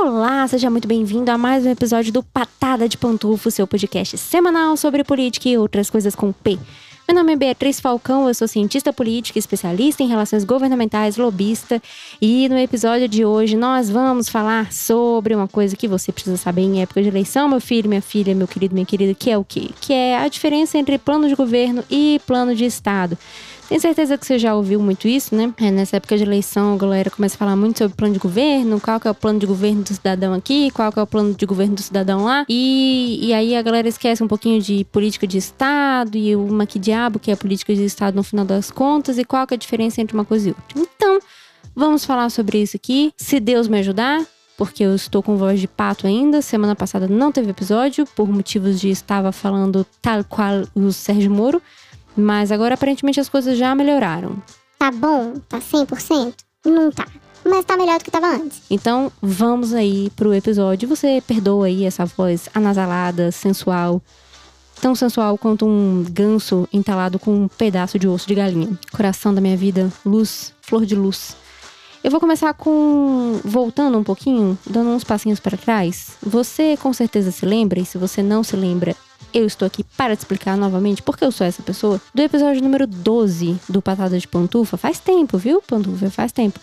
Olá, seja muito bem-vindo a mais um episódio do Patada de Pantufo, seu podcast semanal sobre política e outras coisas com P. Meu nome é Beatriz Falcão, eu sou cientista política, especialista em relações governamentais, lobista, e no episódio de hoje nós vamos falar sobre uma coisa que você precisa saber em época de eleição, meu filho, minha filha, meu querido, minha querida, que é o quê? Que é a diferença entre plano de governo e plano de Estado. Tenho certeza que você já ouviu muito isso, né? É, nessa época de eleição, a galera começa a falar muito sobre plano de governo, qual que é o plano de governo do cidadão aqui, qual que é o plano de governo do cidadão lá. E, e aí a galera esquece um pouquinho de política de Estado e uma que diabo que é política de Estado no final das contas e qual que é a diferença entre uma coisa e outra. Então, vamos falar sobre isso aqui. Se Deus me ajudar, porque eu estou com voz de pato ainda. Semana passada não teve episódio, por motivos de estava falando tal qual o Sérgio Moro. Mas agora aparentemente as coisas já melhoraram. Tá bom? Tá 100%? Não tá. Mas tá melhor do que tava antes. Então vamos aí pro episódio. Você perdoa aí essa voz anasalada, sensual. Tão sensual quanto um ganso entalado com um pedaço de osso de galinha. Coração da minha vida, luz, flor de luz. Eu vou começar com. voltando um pouquinho, dando uns passinhos para trás. Você com certeza se lembra, e se você não se lembra, eu estou aqui para te explicar novamente porque eu sou essa pessoa. Do episódio número 12 do Patada de Pantufa, faz tempo, viu? Pantufa, faz tempo.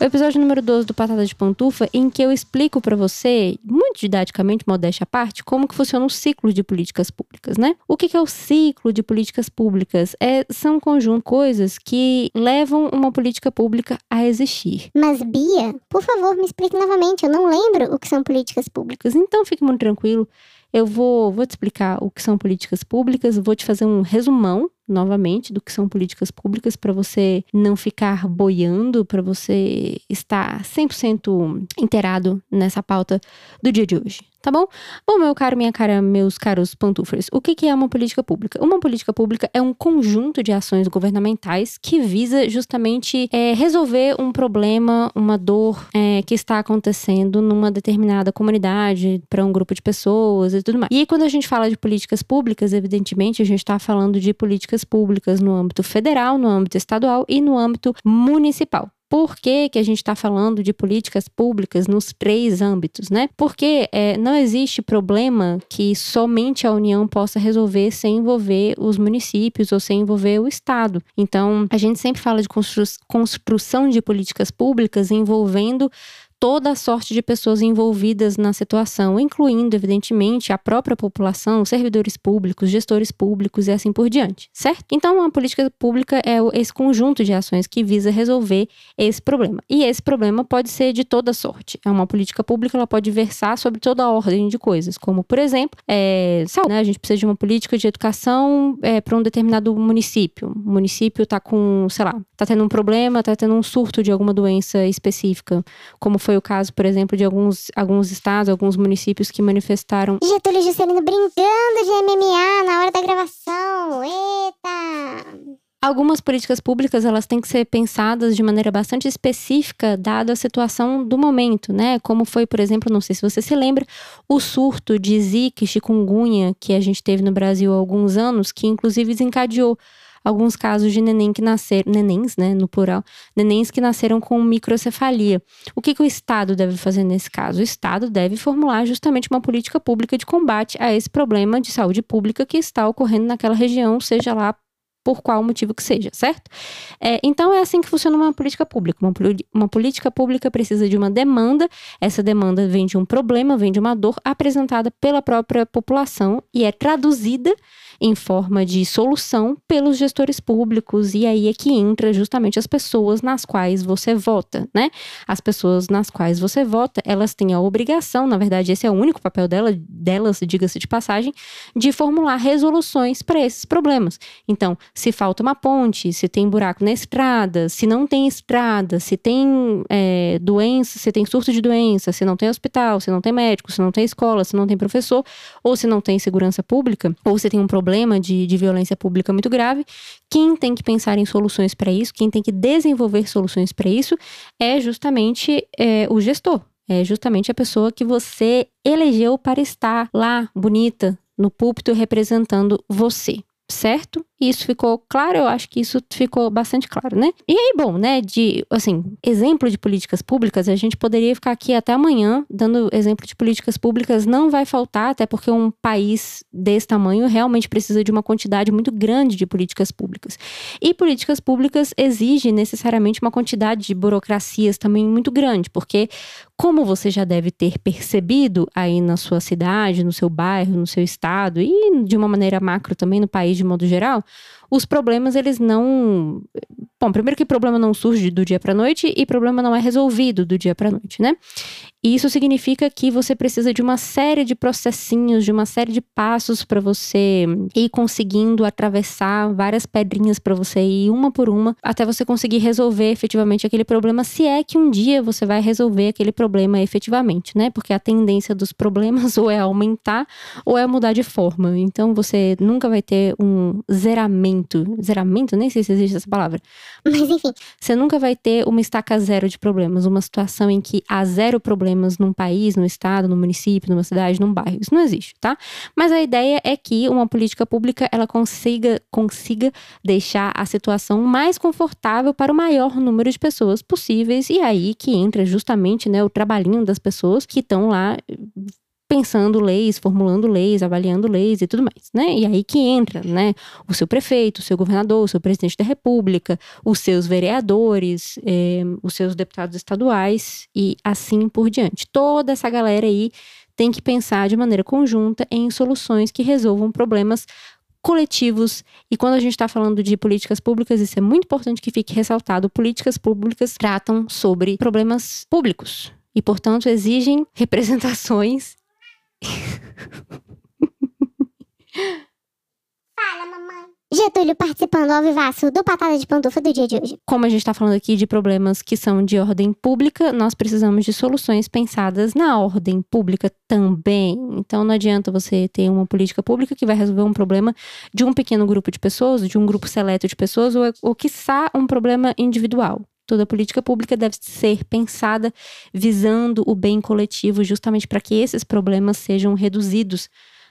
O episódio número 12 do Patada de Pantufa, em que eu explico para você, muito didaticamente, modéstia à parte, como que funciona o ciclo de políticas públicas, né? O que, que é o ciclo de políticas públicas? É, são um conjunto de coisas que levam uma política pública a existir. Mas, Bia, por favor, me explique novamente. Eu não lembro o que são políticas públicas. Então, fique muito tranquilo. Eu vou, vou te explicar o que são políticas públicas, vou te fazer um resumão novamente do que são políticas públicas para você não ficar boiando, para você estar 100% inteirado nessa pauta do dia de hoje tá bom? Bom, meu caro, minha cara, meus caros pantufres, o que, é uma política pública? Uma política pública é um conjunto de ações governamentais que visa justamente é, resolver um problema, uma dor é, que está acontecendo numa determinada comunidade, para um grupo de pessoas e tudo mais. E quando a gente fala de políticas públicas, evidentemente, a gente está falando de políticas públicas no âmbito federal, no âmbito estadual e no âmbito municipal. Por que, que a gente está falando de políticas públicas nos três âmbitos, né? Porque é, não existe problema que somente a União possa resolver sem envolver os municípios ou sem envolver o Estado. Então, a gente sempre fala de constru construção de políticas públicas envolvendo toda a sorte de pessoas envolvidas na situação, incluindo, evidentemente, a própria população, servidores públicos, gestores públicos e assim por diante, certo? Então, a política pública é esse conjunto de ações que visa resolver esse problema. E esse problema pode ser de toda sorte. É uma política pública, ela pode versar sobre toda a ordem de coisas, como, por exemplo, é, saúde, né? A gente precisa de uma política de educação é, para um determinado município. O município está com, sei lá, está tendo um problema, está tendo um surto de alguma doença específica, como foi foi o caso, por exemplo, de alguns, alguns estados, alguns municípios que manifestaram. Getúlio Juscelino brincando de MMA na hora da gravação. Eita! Algumas políticas públicas elas têm que ser pensadas de maneira bastante específica, dada a situação do momento, né? Como foi, por exemplo, não sei se você se lembra, o surto de Zika e chikungunya que a gente teve no Brasil há alguns anos, que inclusive desencadeou alguns casos de neném que nasceram, nenéns, né, no plural, nenéns que nasceram com microcefalia. O que, que o Estado deve fazer nesse caso? O Estado deve formular justamente uma política pública de combate a esse problema de saúde pública que está ocorrendo naquela região, seja lá por qual motivo que seja, certo? É, então é assim que funciona uma política pública. Uma, uma, política pública precisa de uma demanda, essa demanda vem de um problema, vem de uma dor apresentada pela própria população e é traduzida em forma de solução pelos gestores públicos, e aí é que entra justamente as pessoas nas quais você vota, né? As pessoas nas quais você vota, elas têm a obrigação, na verdade, esse é o único papel dela, delas, diga-se de passagem, de formular resoluções para esses problemas. Então, se falta uma ponte, se tem buraco na estrada, se não tem estrada, se tem é, doença, se tem surto de doença, se não tem hospital, se não tem médico, se não tem escola, se não tem professor, ou se não tem segurança pública, ou se tem um problema problema de, de violência pública muito grave. Quem tem que pensar em soluções para isso, quem tem que desenvolver soluções para isso, é justamente é, o gestor. É justamente a pessoa que você elegeu para estar lá, bonita, no púlpito, representando você certo? Isso ficou claro, eu acho que isso ficou bastante claro, né? E aí, bom, né, de, assim, exemplo de políticas públicas, a gente poderia ficar aqui até amanhã dando exemplo de políticas públicas, não vai faltar, até porque um país desse tamanho realmente precisa de uma quantidade muito grande de políticas públicas. E políticas públicas exigem necessariamente uma quantidade de burocracias também muito grande, porque como você já deve ter percebido aí na sua cidade, no seu bairro, no seu estado e de uma maneira macro também no país de modo geral, os problemas eles não. Bom, primeiro que problema não surge do dia para noite e problema não é resolvido do dia para noite, né? E isso significa que você precisa de uma série de processinhos, de uma série de passos para você ir conseguindo atravessar várias pedrinhas para você ir uma por uma até você conseguir resolver efetivamente aquele problema, se é que um dia você vai resolver aquele problema efetivamente, né? Porque a tendência dos problemas ou é aumentar ou é mudar de forma. Então você nunca vai ter um zeramento, zeramento, nem sei se existe essa palavra. Mas enfim. Você nunca vai ter uma estaca zero de problemas, uma situação em que há zero problemas num país, num estado, num município, numa cidade, num bairro. Isso não existe, tá? Mas a ideia é que uma política pública ela consiga, consiga deixar a situação mais confortável para o maior número de pessoas possíveis. E aí que entra justamente né, o trabalhinho das pessoas que estão lá pensando leis, formulando leis, avaliando leis e tudo mais, né? E aí que entra, né? O seu prefeito, o seu governador, o seu presidente da república, os seus vereadores, eh, os seus deputados estaduais e assim por diante. Toda essa galera aí tem que pensar de maneira conjunta em soluções que resolvam problemas coletivos. E quando a gente está falando de políticas públicas, isso é muito importante que fique ressaltado: políticas públicas tratam sobre problemas públicos. E, portanto, exigem representações Fala, mamãe. Getúlio participando ao vivaço do Patada de Pantufa do dia de hoje. Como a gente está falando aqui de problemas que são de ordem pública, nós precisamos de soluções pensadas na ordem pública também. Então não adianta você ter uma política pública que vai resolver um problema de um pequeno grupo de pessoas, de um grupo seleto de pessoas, ou, ou quiçá um problema individual. Toda política pública deve ser pensada visando o bem coletivo, justamente para que esses problemas sejam reduzidos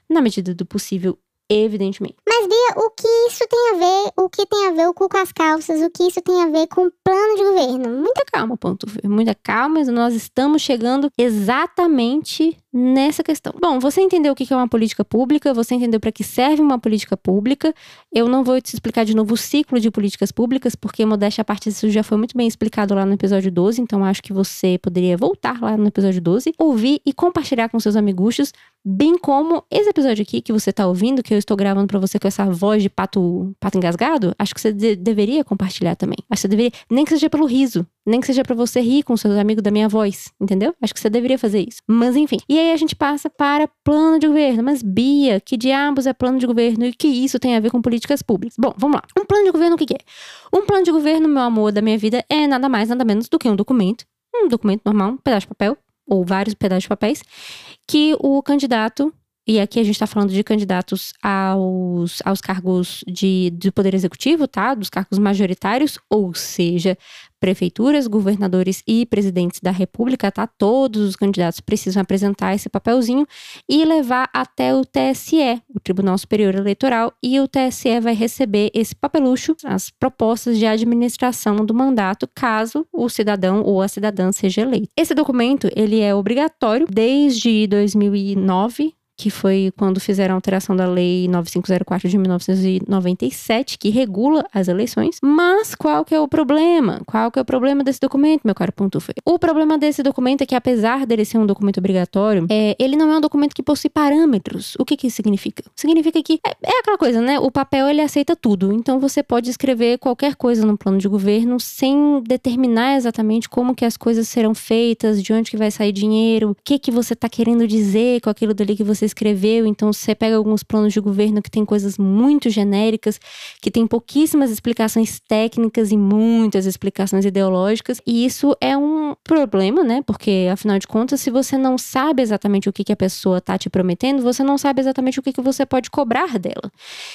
na medida do possível, evidentemente. Mas, Bia, o que isso tem a ver? O que tem a ver com as calças? O que isso tem a ver com o plano de governo? Muita calma, ponto. Muita calma, nós estamos chegando exatamente nessa questão. Bom, você entendeu o que é uma política pública, você entendeu para que serve uma política pública. Eu não vou te explicar de novo o ciclo de políticas públicas, porque modéstia a parte disso já foi muito bem explicado lá no episódio 12, então acho que você poderia voltar lá no episódio 12, ouvir e compartilhar com seus amiguchos, bem como esse episódio aqui que você tá ouvindo, que eu estou gravando para você com essa voz de pato, pato engasgado, acho que você de deveria compartilhar também. Acho que você deveria, nem que seja pelo riso, nem que seja para você rir com seus amigos da minha voz, entendeu? Acho que você deveria fazer isso. Mas enfim. E aí a gente passa para plano de governo. Mas Bia, que diabos é plano de governo e que isso tem a ver com políticas públicas? Bom, vamos lá. Um plano de governo o que é? Um plano de governo, meu amor, da minha vida é nada mais, nada menos do que um documento. Um documento normal, um pedaço de papel ou vários pedaços de papéis que o candidato e aqui a gente está falando de candidatos aos, aos cargos de, do Poder Executivo, tá? Dos cargos majoritários, ou seja, prefeituras, governadores e presidentes da República, tá? Todos os candidatos precisam apresentar esse papelzinho e levar até o TSE, o Tribunal Superior Eleitoral, e o TSE vai receber esse papelucho, as propostas de administração do mandato, caso o cidadão ou a cidadã seja eleito. Esse documento, ele é obrigatório desde 2009, que foi quando fizeram a alteração da Lei 9504 de 1997, que regula as eleições. Mas qual que é o problema? Qual que é o problema desse documento, meu caro Pontufe? O problema desse documento é que, apesar dele ser um documento obrigatório, é, ele não é um documento que possui parâmetros. O que que isso significa? Significa que é, é aquela coisa, né? O papel, ele aceita tudo. Então, você pode escrever qualquer coisa no plano de governo sem determinar exatamente como que as coisas serão feitas, de onde que vai sair dinheiro, o que que você está querendo dizer com aquilo dali que você escreveu, então você pega alguns planos de governo que tem coisas muito genéricas, que tem pouquíssimas explicações técnicas e muitas explicações ideológicas, e isso é um problema, né? Porque afinal de contas, se você não sabe exatamente o que, que a pessoa tá te prometendo, você não sabe exatamente o que, que você pode cobrar dela.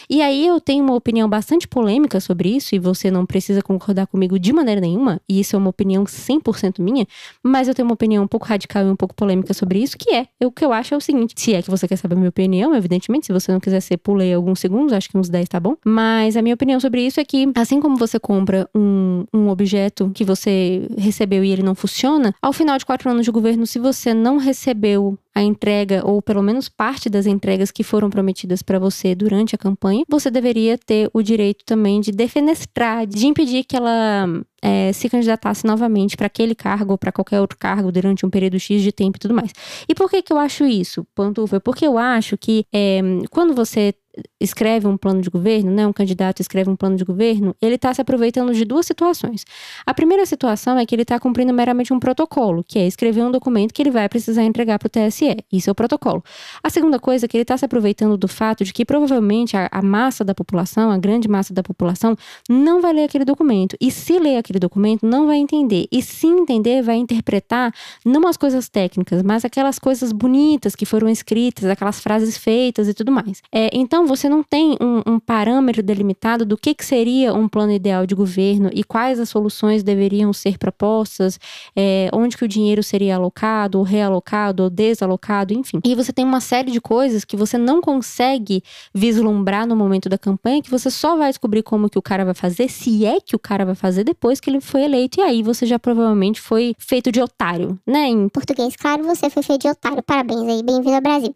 E aí eu tenho uma opinião bastante polêmica sobre isso, e você não precisa concordar comigo de maneira nenhuma, e isso é uma opinião 100% minha, mas eu tenho uma opinião um pouco radical e um pouco polêmica sobre isso, que é, o que eu acho é o seguinte, se é que você você quer saber a minha opinião, evidentemente. Se você não quiser ser, pulei alguns segundos, acho que uns 10 tá bom. Mas a minha opinião sobre isso é que, assim como você compra um, um objeto que você recebeu e ele não funciona, ao final de quatro anos de governo, se você não recebeu a entrega, ou pelo menos parte das entregas que foram prometidas para você durante a campanha, você deveria ter o direito também de defenestrar, de impedir que ela é, se candidatasse novamente para aquele cargo ou para qualquer outro cargo durante um período X de tempo e tudo mais. E por que, que eu acho isso, Pantufa? Porque eu acho que é, quando você escreve um plano de governo, né, um candidato escreve um plano de governo, ele está se aproveitando de duas situações. A primeira situação é que ele está cumprindo meramente um protocolo, que é escrever um documento que ele vai precisar entregar para o TSE. Isso é o protocolo. A segunda coisa é que ele está se aproveitando do fato de que provavelmente a, a, massa da população, a grande massa da população, não vai ler aquele documento. E se ler aquele documento, não vai entender. E se entender, vai interpretar não as coisas técnicas, mas aquelas coisas bonitas que foram escritas, aquelas frases feitas e tudo mais. É, então, então, você não tem um, um parâmetro delimitado do que, que, seria um plano ideal de governo e quais as soluções deveriam ser propostas, é, onde que o dinheiro seria alocado, ou realocado, ou desalocado, enfim. E você tem uma série de coisas que você não consegue vislumbrar no momento da campanha, que você só vai descobrir como que o cara vai fazer, se é que o cara vai fazer depois que ele foi eleito. E aí você já provavelmente foi feito de otário, né? Em português, claro, você foi feito de otário. Parabéns aí, bem-vindo ao Brasil.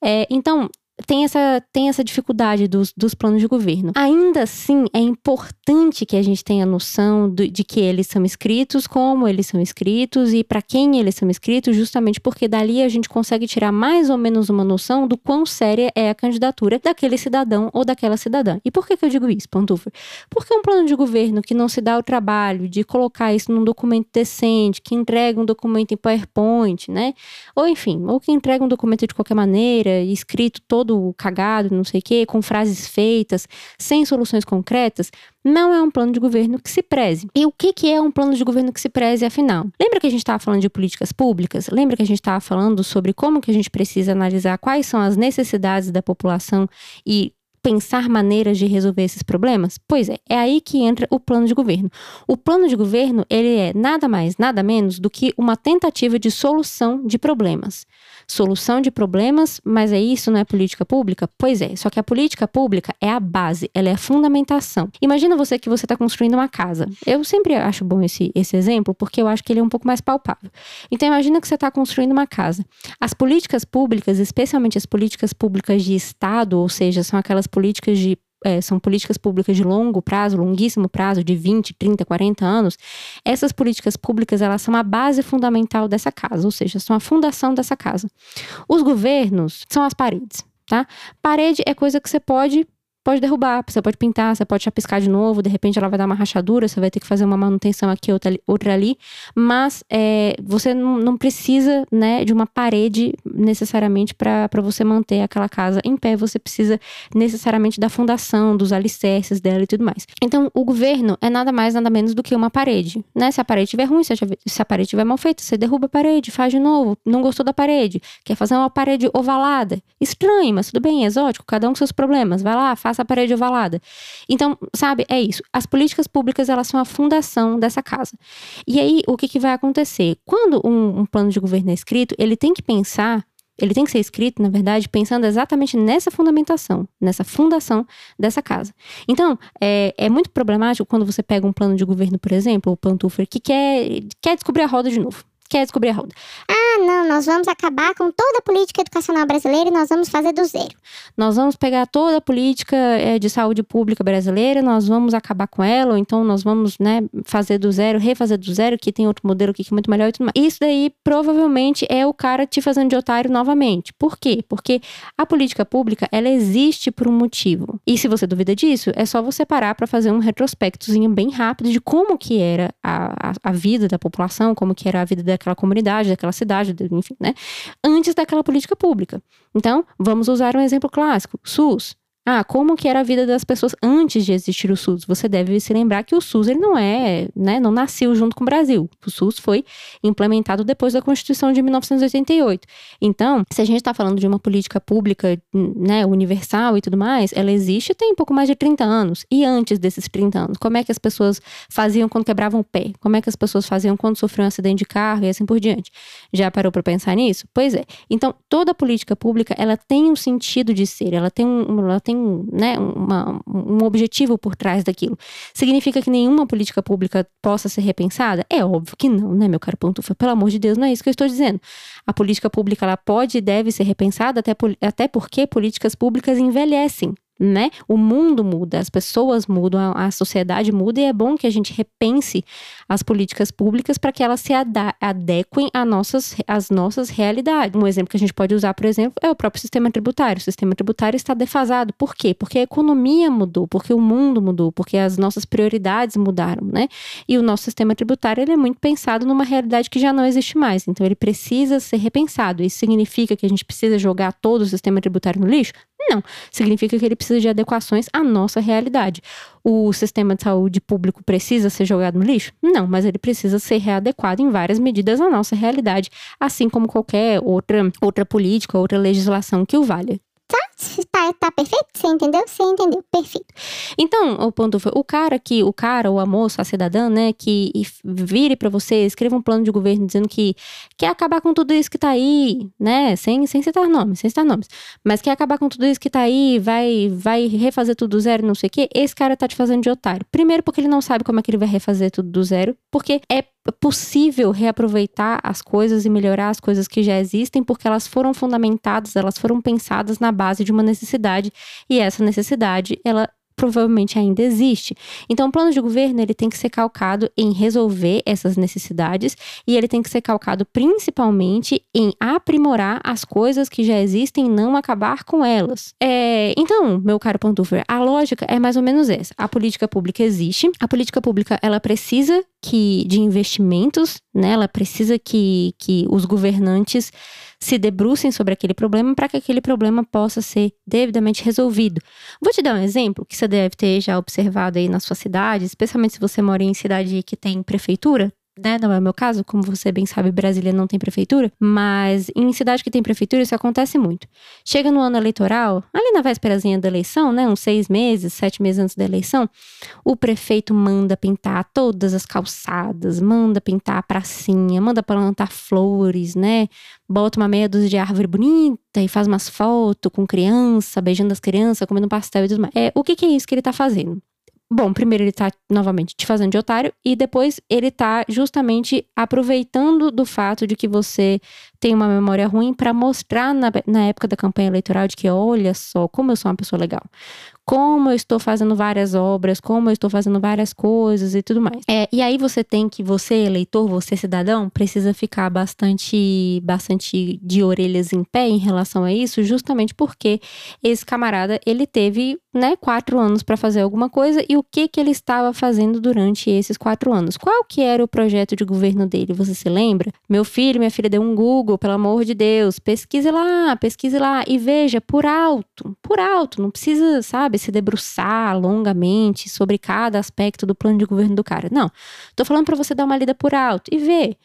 É, então, tem essa, tem essa dificuldade dos, dos planos de governo. Ainda assim, é importante que a gente tenha noção do, de que eles são escritos, como eles são escritos e para quem eles são escritos, justamente porque dali a gente consegue tirar mais ou menos uma noção do quão séria é a candidatura daquele cidadão ou daquela cidadã. E por que, que eu digo isso, Pantufer? Porque um plano de governo que não se dá o trabalho de colocar isso num documento decente, que entrega um documento em PowerPoint, né? Ou enfim, ou que entrega um documento de qualquer maneira, escrito todo todo cagado, não sei o quê, com frases feitas, sem soluções concretas, não é um plano de governo que se preze. E o que, que é um plano de governo que se preze, afinal? Lembra que a gente estava falando de políticas públicas? Lembra que a gente estava falando sobre como que a gente precisa analisar quais são as necessidades da população e pensar maneiras de resolver esses problemas? Pois é, é aí que entra o plano de governo. O plano de governo, ele é nada mais, nada menos do que uma tentativa de solução de problemas solução de problemas, mas é isso, não é política pública? Pois é, só que a política pública é a base, ela é a fundamentação. Imagina você que você está construindo uma casa. Eu sempre acho bom esse, esse exemplo, porque eu acho que ele é um pouco mais palpável. Então, imagina que você está construindo uma casa. As políticas públicas, especialmente as políticas públicas de Estado, ou seja, são aquelas políticas de é, são políticas públicas de longo prazo, longuíssimo prazo, de 20, 30, 40 anos, essas políticas públicas elas são a base fundamental dessa casa, ou seja, são a fundação dessa casa. Os governos são as paredes, tá? Parede é coisa que você pode pode derrubar, você pode pintar, você pode chapiscar de novo, de repente ela vai dar uma rachadura, você vai ter que fazer uma manutenção aqui, outra ali, outra ali mas é, você não, não, precisa né, de uma parede necessariamente para você manter aquela casa em pé, você precisa necessariamente da fundação, dos alicerces dela e tudo mais. Então, o governo é nada mais, nada menos do que uma parede, né? Se a parede estiver ruim, se a parede estiver mal feita, você derruba a parede, faz de novo, não gostou da parede, quer fazer uma parede ovalada, estranho, mas tudo bem, exótico, cada um com seus problemas, vai lá, faz essa parede ovalada. Então, sabe, é isso. As políticas públicas, elas são a fundação dessa casa. E aí, o que, que vai acontecer? Quando um, um plano de governo é escrito, ele tem que pensar ele tem que ser escrito, na verdade, pensando exatamente nessa fundamentação, nessa fundação dessa casa. Então, é, é muito problemático quando você pega um plano de governo, por exemplo, o Pantufer, que quer, quer descobrir a roda de novo quer descobrir a roda. Ah, não, nós vamos acabar com toda a política educacional brasileira e nós vamos fazer do zero. Nós vamos pegar toda a política é, de saúde pública brasileira, nós vamos acabar com ela, ou então nós vamos, né, fazer do zero, refazer do zero, que tem outro modelo aqui que é muito melhor e tudo mais. Isso daí provavelmente é o cara te fazendo de otário novamente. Por quê? Porque a política pública, ela existe por um motivo. E se você duvida disso, é só você parar para fazer um retrospectozinho bem rápido de como que era a, a, a vida da população, como que era a vida da daquela comunidade, daquela cidade, enfim, né? Antes daquela política pública. Então, vamos usar um exemplo clássico: SUS. Ah, como que era a vida das pessoas antes de existir o SUS? Você deve se lembrar que o SUS ele não é, né, não nasceu junto com o Brasil. O SUS foi implementado depois da Constituição de 1988. Então, se a gente está falando de uma política pública, né, universal e tudo mais, ela existe tem pouco mais de 30 anos. E antes desses 30 anos, como é que as pessoas faziam quando quebravam o pé? Como é que as pessoas faziam quando sofriam um acidente de carro e assim por diante? Já parou para pensar nisso? Pois é. Então, toda política pública, ela tem um sentido de ser, ela tem um, ela tem tem né, uma, um objetivo por trás daquilo. Significa que nenhuma política pública possa ser repensada? É óbvio que não, né, meu caro Pantufa? Pelo amor de Deus, não é isso que eu estou dizendo. A política pública ela pode e deve ser repensada, até, até porque políticas públicas envelhecem né? O mundo muda, as pessoas mudam, a, sociedade muda e é bom que a gente repense as políticas públicas para que elas se adequem às nossas, às nossas realidades. Um exemplo que a gente pode usar, por exemplo, é o próprio sistema tributário. O sistema tributário está defasado. Por quê? Porque a economia mudou, porque o mundo mudou, porque as nossas prioridades mudaram, né? E o nosso sistema tributário ele é muito pensado numa realidade que já não existe mais. Então ele precisa ser repensado. Isso significa que a gente precisa jogar todo o sistema tributário no lixo? Não. Significa que ele precisa de adequações à nossa realidade. O sistema de saúde público precisa ser jogado no lixo? Não, mas ele precisa ser readequado em várias medidas à nossa realidade, assim como qualquer outra, outra política, outra legislação que o valha. Tá, tá, perfeito? Você entendeu? Você entendeu, perfeito. Então, o ponto foi, o cara que, o cara, o a a cidadã, né, que vire para você, escreva um plano de governo dizendo que quer acabar com tudo isso que tá aí, né, sem, sem citar nomes, sem citar nomes, mas quer acabar com tudo isso que tá aí, vai, vai refazer tudo do zero, não sei o quê, esse cara tá te fazendo de otário. Primeiro porque ele não sabe como é que ele vai refazer tudo do zero, porque é possível reaproveitar as coisas e melhorar as coisas que já existem, porque elas foram fundamentadas, elas foram pensadas na base de uma necessidade, e essa necessidade, ela provavelmente ainda existe. Então, o plano de governo ele tem que ser calcado em resolver essas necessidades e ele tem que ser calcado principalmente em aprimorar as coisas que já existem e não acabar com elas. É, então, meu caro Pantufer, a lógica é mais ou menos essa. A política pública existe, a política pública ela precisa que de investimentos, né? Ela precisa que, que os governantes se debrucem sobre aquele problema para que aquele problema possa ser devidamente resolvido. Vou te dar um exemplo que você deve ter já observado aí na sua cidade, especialmente se você mora em cidade que tem prefeitura né? Não é o meu caso, como você bem sabe, Brasília não tem prefeitura, mas em cidade que tem prefeitura isso acontece muito. Chega no ano eleitoral, ali na vésperazinha da eleição, né? Uns seis meses, sete meses antes da eleição, o prefeito manda pintar todas as calçadas, manda pintar a pracinha, manda plantar flores, né? Bota uma meia dúzia de árvore bonita e faz umas fotos com criança, beijando as crianças, comendo pastel e tudo mais. É, o que, que é isso que ele tá fazendo? Bom, primeiro ele tá novamente te fazendo de otário e depois ele tá justamente aproveitando do fato de que você tem uma memória ruim para mostrar na, na época da campanha eleitoral de que olha só como eu sou uma pessoa legal como eu estou fazendo várias obras, como eu estou fazendo várias coisas e tudo mais. É, e aí você tem que, você eleitor, você cidadão, precisa ficar bastante, bastante de orelhas em pé em relação a isso, justamente porque esse camarada, ele teve, né, quatro anos para fazer alguma coisa e o que que ele estava fazendo durante esses quatro anos? Qual que era o projeto de governo dele? Você se lembra? Meu filho, minha filha deu um Google, pelo amor de Deus, pesquise lá, pesquise lá e veja por alto, por alto, não precisa, sabe? Sabe, se debruçar longamente sobre cada aspecto do plano de governo do cara. Não. Tô falando para você dar uma lida por alto e ver.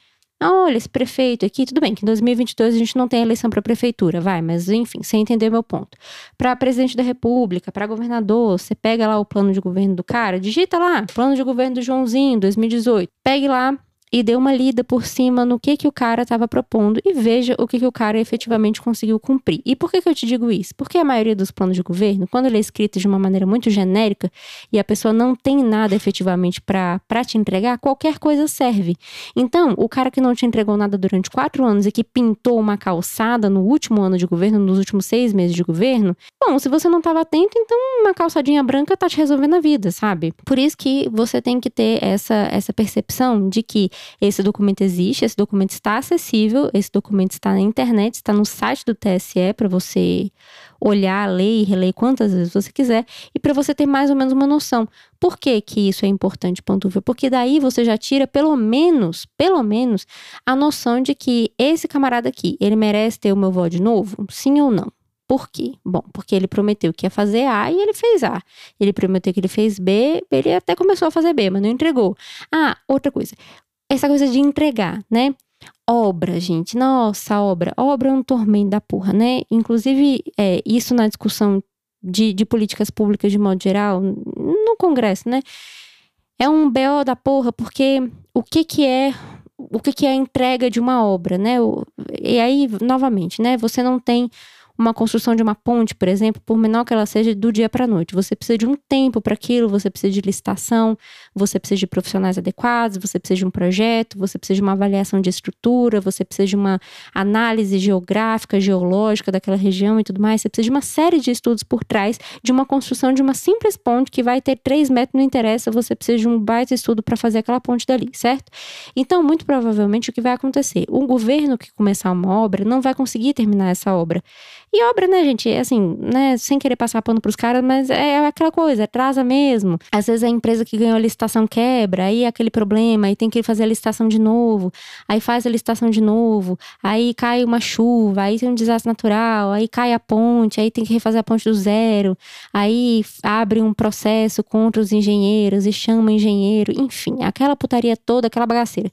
Olha, esse prefeito aqui, tudo bem que em 2022 a gente não tem eleição para prefeitura, vai, mas enfim, você entendeu meu ponto. Para presidente da República, para governador, você pega lá o plano de governo do cara, digita lá, plano de governo do Joãozinho, 2018. Pegue lá e dê uma lida por cima no que que o cara estava propondo e veja o que que o cara efetivamente conseguiu cumprir. E por que que eu te digo isso? Porque a maioria dos planos de governo, quando ele é escrito de uma maneira muito genérica e a pessoa não tem nada efetivamente para te entregar, qualquer coisa serve. Então, o cara que não te entregou nada durante quatro anos e que pintou uma calçada no último ano de governo, nos últimos seis meses de governo, bom, se você não estava atento, então uma calçadinha branca tá te resolvendo a vida, sabe? Por isso que você tem que ter essa, essa percepção de que esse documento existe, esse documento está acessível, esse documento está na internet, está no site do TSE para você olhar, ler e reler quantas vezes você quiser e para você ter mais ou menos uma noção. Por que, que isso é importante, Pantufa? Porque daí você já tira pelo menos, pelo menos, a noção de que esse camarada aqui, ele merece ter o meu voto de novo? Sim ou não? Por quê? Bom, porque ele prometeu que ia fazer A e ele fez A. Ele prometeu que ele fez B, ele até começou a fazer B, mas não entregou. Ah, outra coisa. Essa coisa de entregar, né? Obra, gente. Nossa, obra. Obra é um tormento da porra, né? Inclusive, é, isso na discussão de, de políticas públicas de modo geral, no Congresso, né? É um BO da porra, porque o que que é o que que é a entrega de uma obra, né? E aí, novamente, né? Você não tem uma construção de uma ponte, por exemplo, por menor que ela seja, do dia para a noite. Você precisa de um tempo para aquilo, você precisa de licitação, você precisa de profissionais adequados, você precisa de um projeto, você precisa de uma avaliação de estrutura, você precisa de uma análise geográfica, geológica daquela região e tudo mais. Você precisa de uma série de estudos por trás de uma construção de uma simples ponte que vai ter três metros, não interessa, você precisa de um baita estudo para fazer aquela ponte dali, certo? Então, muito provavelmente, o que vai acontecer? O governo que começar uma obra não vai conseguir terminar essa obra. E obra, né, gente, assim, né, sem querer passar pano pros caras, mas é, é aquela coisa, atrasa mesmo. Às vezes a empresa que ganhou a licitação quebra, aí é aquele problema, aí tem que fazer a licitação de novo, aí faz a licitação de novo, aí cai uma chuva, aí tem um desastre natural, aí cai a ponte, aí tem que refazer a ponte do zero, aí abre um processo contra os engenheiros e chama engenheiro, enfim, aquela putaria toda, aquela bagaceira.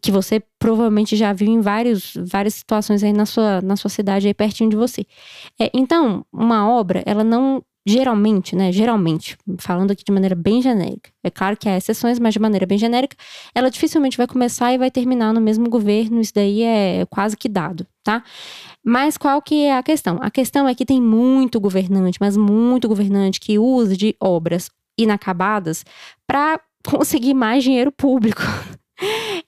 Que você provavelmente já viu em vários, várias situações aí na sua, na sua cidade, aí pertinho de você. É, então, uma obra, ela não geralmente, né, geralmente, falando aqui de maneira bem genérica, é claro que há exceções, mas de maneira bem genérica, ela dificilmente vai começar e vai terminar no mesmo governo, isso daí é quase que dado, tá? Mas qual que é a questão? A questão é que tem muito governante, mas muito governante que usa de obras inacabadas para conseguir mais dinheiro público.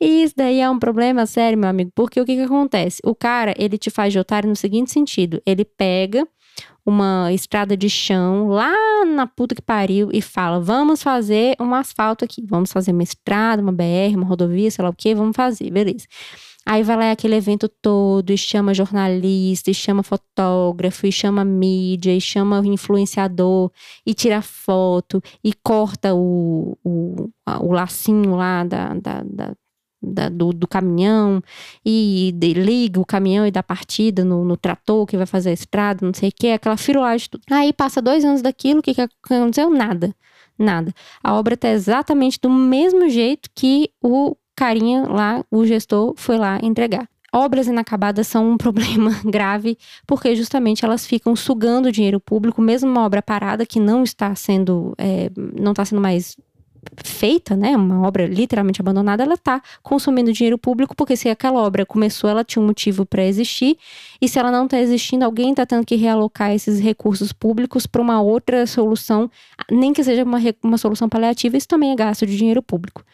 E isso daí é um problema sério, meu amigo, porque o que, que acontece? O cara, ele te faz de otário no seguinte sentido: ele pega uma estrada de chão lá na puta que pariu e fala: vamos fazer um asfalto aqui, vamos fazer uma estrada, uma BR, uma rodovia, sei lá o que, vamos fazer, beleza. Aí vai lá aquele evento todo e chama jornalista, e chama fotógrafo, e chama mídia, e chama influenciador, e tira foto, e corta o, o, o lacinho lá da, da, da da, do, do, caminhão e de, liga o caminhão e dá partida no, no, trator que vai fazer a estrada, não sei o que, aquela firulagem tudo. Aí passa dois anos daquilo, o que, que aconteceu? Nada. Nada. A obra tá exatamente do mesmo jeito que o carinha lá, o gestor, foi lá entregar. Obras inacabadas são um problema grave porque justamente elas ficam sugando dinheiro público, mesmo uma obra parada que não está sendo, é, não está sendo mais feita, né, uma obra literalmente abandonada, ela está consumindo dinheiro público, porque se aquela obra começou, ela tinha um motivo para existir, e se ela não está existindo, alguém está tendo que realocar esses recursos públicos para uma outra solução, nem que seja uma, uma solução paliativa, isso também é gasto de dinheiro público.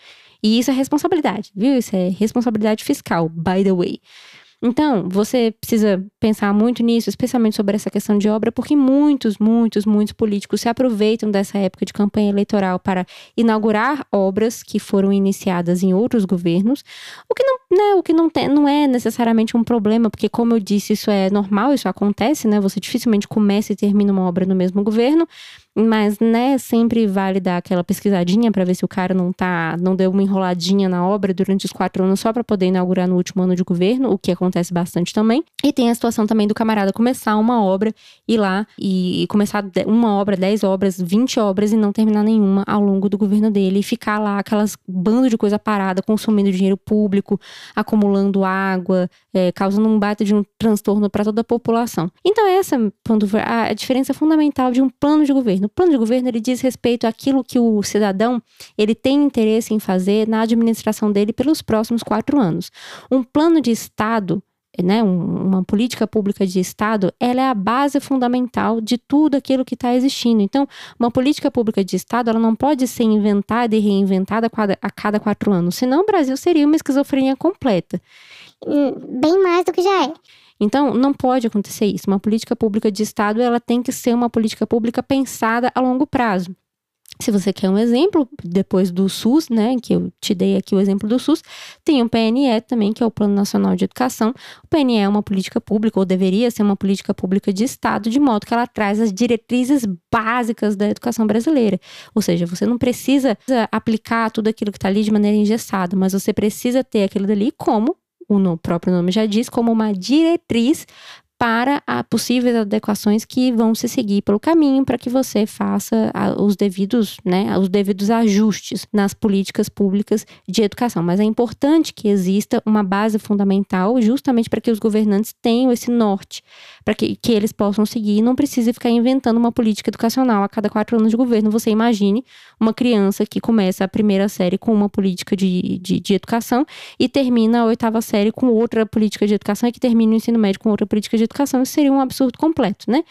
E isso é responsabilidade, viu? Isso é responsabilidade fiscal, by the way. Então, você precisa pensar muito nisso, especialmente sobre essa questão de obra, porque muitos, muitos, muitos políticos se aproveitam dessa época de campanha eleitoral para inaugurar obras que foram iniciadas em outros governos, o que não, né, o que não, tem, não é necessariamente um problema, porque como eu disse, isso é normal, isso acontece, né? Você dificilmente começa e termina uma obra no mesmo governo, mas, né, sempre vale dar aquela pesquisadinha para ver se o cara não tá, não deu uma enroladinha na obra durante os quatro anos só para poder inaugurar no último ano de governo, o que acontece bastante também. E tem a situação também do camarada começar uma obra, ir lá e, começar uma obra, dez obras, vinte obras e não terminar nenhuma ao longo do governo dele e ficar lá aquelas bando de coisa parada, consumindo dinheiro público, acumulando água, é, causando um bate de um transtorno para toda a população. Então essa a diferença fundamental de um plano de governo o plano de governo ele diz respeito àquilo que o cidadão ele tem interesse em fazer na administração dele pelos próximos quatro anos. Um plano de Estado né, uma política pública de Estado, ela é a base fundamental de tudo aquilo que está existindo. Então, uma política pública de Estado, ela não pode ser inventada e reinventada a cada quatro anos, senão o Brasil seria uma esquizofrenia completa. Bem mais do que já é. Então, não pode acontecer isso. Uma política pública de Estado, ela tem que ser uma política pública pensada a longo prazo. Se você quer um exemplo, depois do SUS, né, que eu te dei aqui o exemplo do SUS, tem o PNE também, que é o Plano Nacional de Educação. O PNE é uma política pública, ou deveria ser uma política pública de Estado, de modo que ela traz as diretrizes básicas da educação brasileira. Ou seja, você não precisa aplicar tudo aquilo que está ali de maneira engessada, mas você precisa ter aquilo dali como o próprio nome já diz, como uma diretriz para possíveis adequações que vão se seguir pelo caminho para que você faça os devidos, né, os devidos ajustes nas políticas públicas de educação. Mas é importante que exista uma base fundamental justamente para que os governantes tenham esse norte, para que, que eles possam seguir e não precise ficar inventando uma política educacional a cada quatro anos de governo. Você imagine uma criança que começa a primeira série com uma política de, de, de educação e termina a oitava série com outra política de educação e que termina o ensino médio com outra política de educação. Isso seria um absurdo completo, né?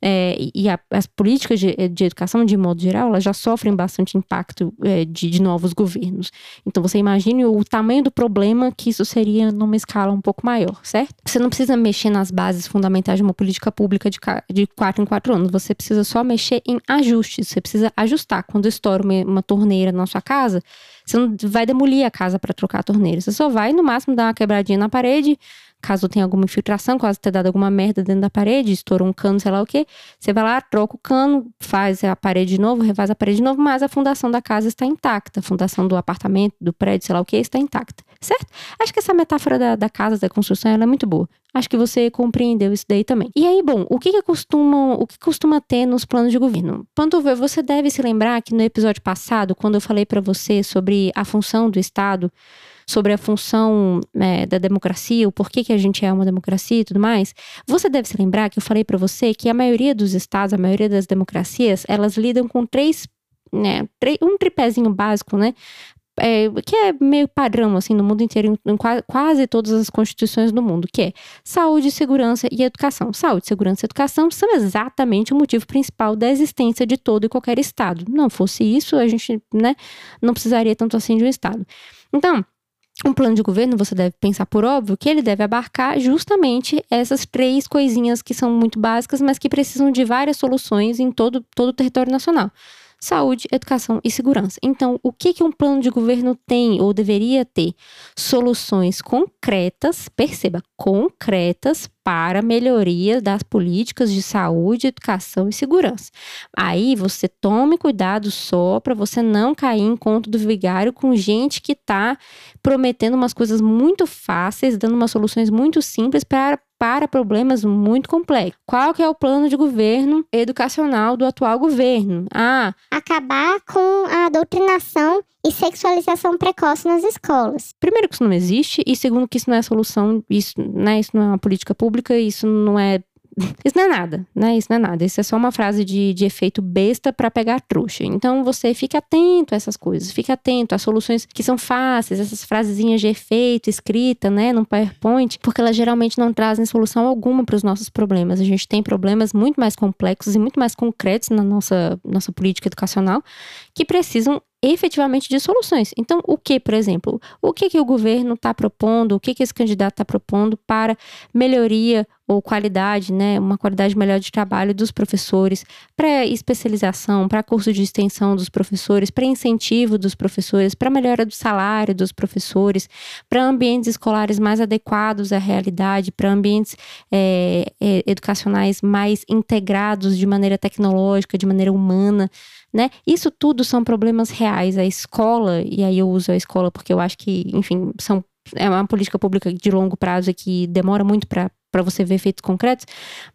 É, e a, as políticas de, de, educação, de modo geral, elas já sofrem bastante impacto é, de, de novos governos. Então, você imagine o tamanho do problema que isso seria numa escala um pouco maior, certo? Você não precisa mexer nas bases fundamentais de uma política pública de, de quatro em quatro anos. Você precisa só mexer em ajustes. Você precisa ajustar. Quando estoura uma, uma torneira na sua casa, você não vai demolir a casa para trocar a torneira. Você só vai, no máximo, dar uma quebradinha na parede, caso tenha alguma infiltração, caso tenha dado alguma merda dentro da parede, estourou um cano, sei lá o que, você vai lá, troca o cano, faz a parede de novo, refaz a parede de novo, mas a fundação da casa está intacta, a fundação do apartamento, do prédio, sei lá o que, está intacta, certo? Acho que essa metáfora da, da casa, da construção, ela é muito boa. Acho que você compreendeu isso daí também. E aí, bom, o que, que costuma, o que costuma ter nos planos de governo? Pantuver, você deve se lembrar que no episódio passado, quando eu falei para você sobre a função do Estado, sobre a função é, da democracia, o porquê que a gente é uma democracia e tudo mais, você deve se lembrar que eu falei para você que a maioria dos estados, a maioria das democracias, elas lidam com três, né, um tripézinho básico, né? É, que é meio padrão assim no mundo inteiro, em, quase, quase, todas as constituições do mundo, que é saúde, segurança e educação. Saúde, segurança e educação são exatamente o motivo principal da existência de todo e qualquer estado. Não fosse isso, a gente né, não precisaria tanto assim de um estado. Então, um plano de governo, você deve pensar por óbvio que ele deve abarcar justamente essas três coisinhas que são muito básicas, mas que precisam de várias soluções em todo, todo o território nacional saúde, educação e segurança. Então, o que, que um plano de governo tem ou deveria ter? Soluções concretas, perceba, concretas para melhoria das políticas de saúde, educação e segurança. Aí você tome cuidado só para você não cair em conta do vigário com gente que está prometendo umas coisas muito fáceis, dando umas soluções muito simples para para problemas muito complexos. Qual que é o plano de governo educacional do atual governo? Ah, acabar com a doutrinação e sexualização precoce nas escolas. Primeiro que isso não existe e segundo que isso não é solução, isso, né, isso não é uma política pública, isso não é isso não é nada, né? Isso não é nada. Isso é só uma frase de, de efeito besta para pegar trouxa. Então você fica atento a essas coisas, fica atento às soluções que são fáceis, essas frasezinhas de efeito escrita, né, no PowerPoint, porque elas geralmente não trazem solução alguma para os nossos problemas. A gente tem problemas muito mais complexos e muito mais concretos na nossa, nossa política educacional que precisam efetivamente de soluções. Então, o que, por exemplo, o que, que o governo está propondo, o que, que esse candidato está propondo para melhoria ou qualidade, né, uma qualidade melhor de trabalho dos professores, para especialização, para curso de extensão dos professores, para incentivo dos professores, para melhora do salário dos professores, para ambientes escolares mais adequados à realidade, para ambientes é, educacionais mais integrados de maneira tecnológica, de maneira humana né? Isso tudo são problemas reais. A escola, e aí eu uso a escola porque eu acho que, enfim, são, é uma política pública de longo prazo que demora muito para para você ver efeitos concretos,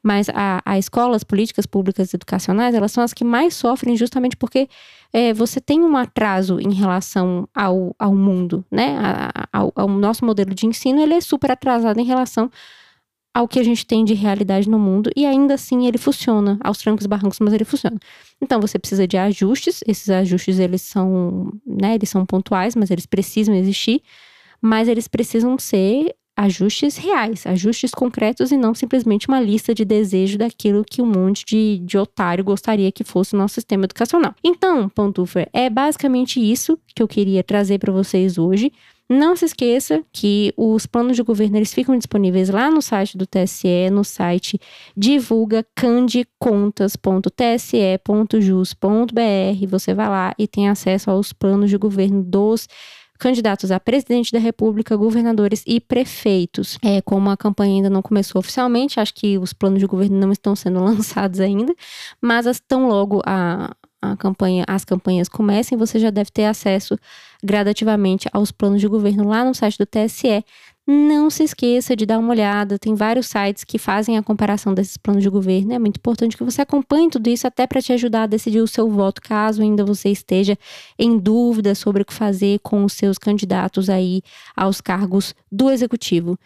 mas a, a escola, as políticas públicas educacionais, elas são as que mais sofrem justamente porque é, você tem um atraso em relação ao, ao mundo, né? A, ao, ao nosso modelo de ensino, ele é super atrasado em relação ao que a gente tem de realidade no mundo e ainda assim ele funciona, aos trancos e barrancos, mas ele funciona. Então você precisa de ajustes, esses ajustes eles são, né, eles são pontuais, mas eles precisam existir, mas eles precisam ser ajustes reais, ajustes concretos e não simplesmente uma lista de desejo daquilo que um monte de, de otário gostaria que fosse o nosso sistema educacional. Então, Pantufer, é basicamente isso que eu queria trazer para vocês hoje. Não se esqueça que os planos de governo eles ficam disponíveis lá no site do TSE, no site divulgacandecontas.tse.jus.br. Você vai lá e tem acesso aos planos de governo dos candidatos a presidente da República, governadores e prefeitos. É, como a campanha ainda não começou oficialmente, acho que os planos de governo não estão sendo lançados ainda, mas tão logo a, a campanha, as campanhas comecem, você já deve ter acesso gradativamente aos planos de governo lá no site do TSE. não se esqueça de dar uma olhada. Tem vários sites que fazem a comparação desses planos de governo. É muito importante que você acompanhe tudo isso até para te ajudar a decidir o seu voto, caso ainda você esteja em dúvida sobre o que fazer com os seus candidatos aí aos cargos do executivo.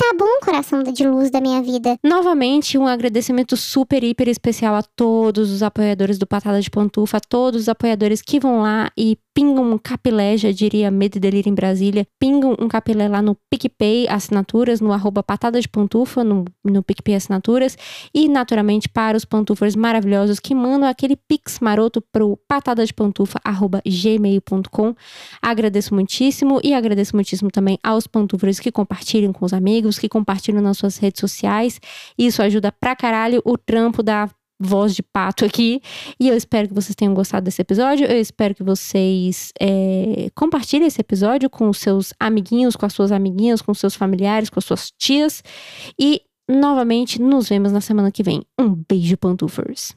Tá bom, coração de luz da minha vida. Novamente, um agradecimento super, hiper especial a todos os apoiadores do Patada de Pantufa, a todos os apoiadores que vão lá e pingam um capilé, já diria Medo e Delírio em Brasília, pingam um capilé lá no PicPay Assinaturas, no arroba Patada de Pantufa, no, no PicPay Assinaturas, e naturalmente para os pantufas maravilhosos que mandam aquele pix maroto pro patadadepantufa.gmail.com. Agradeço muitíssimo e agradeço muitíssimo também aos pantufas que compartilham com os amigos, que compartilham nas suas redes sociais. Isso ajuda pra caralho o trampo da voz de pato aqui. E eu espero que vocês tenham gostado desse episódio. Eu espero que vocês é, compartilhem esse episódio com os seus amiguinhos, com as suas amiguinhas, com os seus familiares, com as suas tias. E novamente nos vemos na semana que vem. Um beijo, pantufers!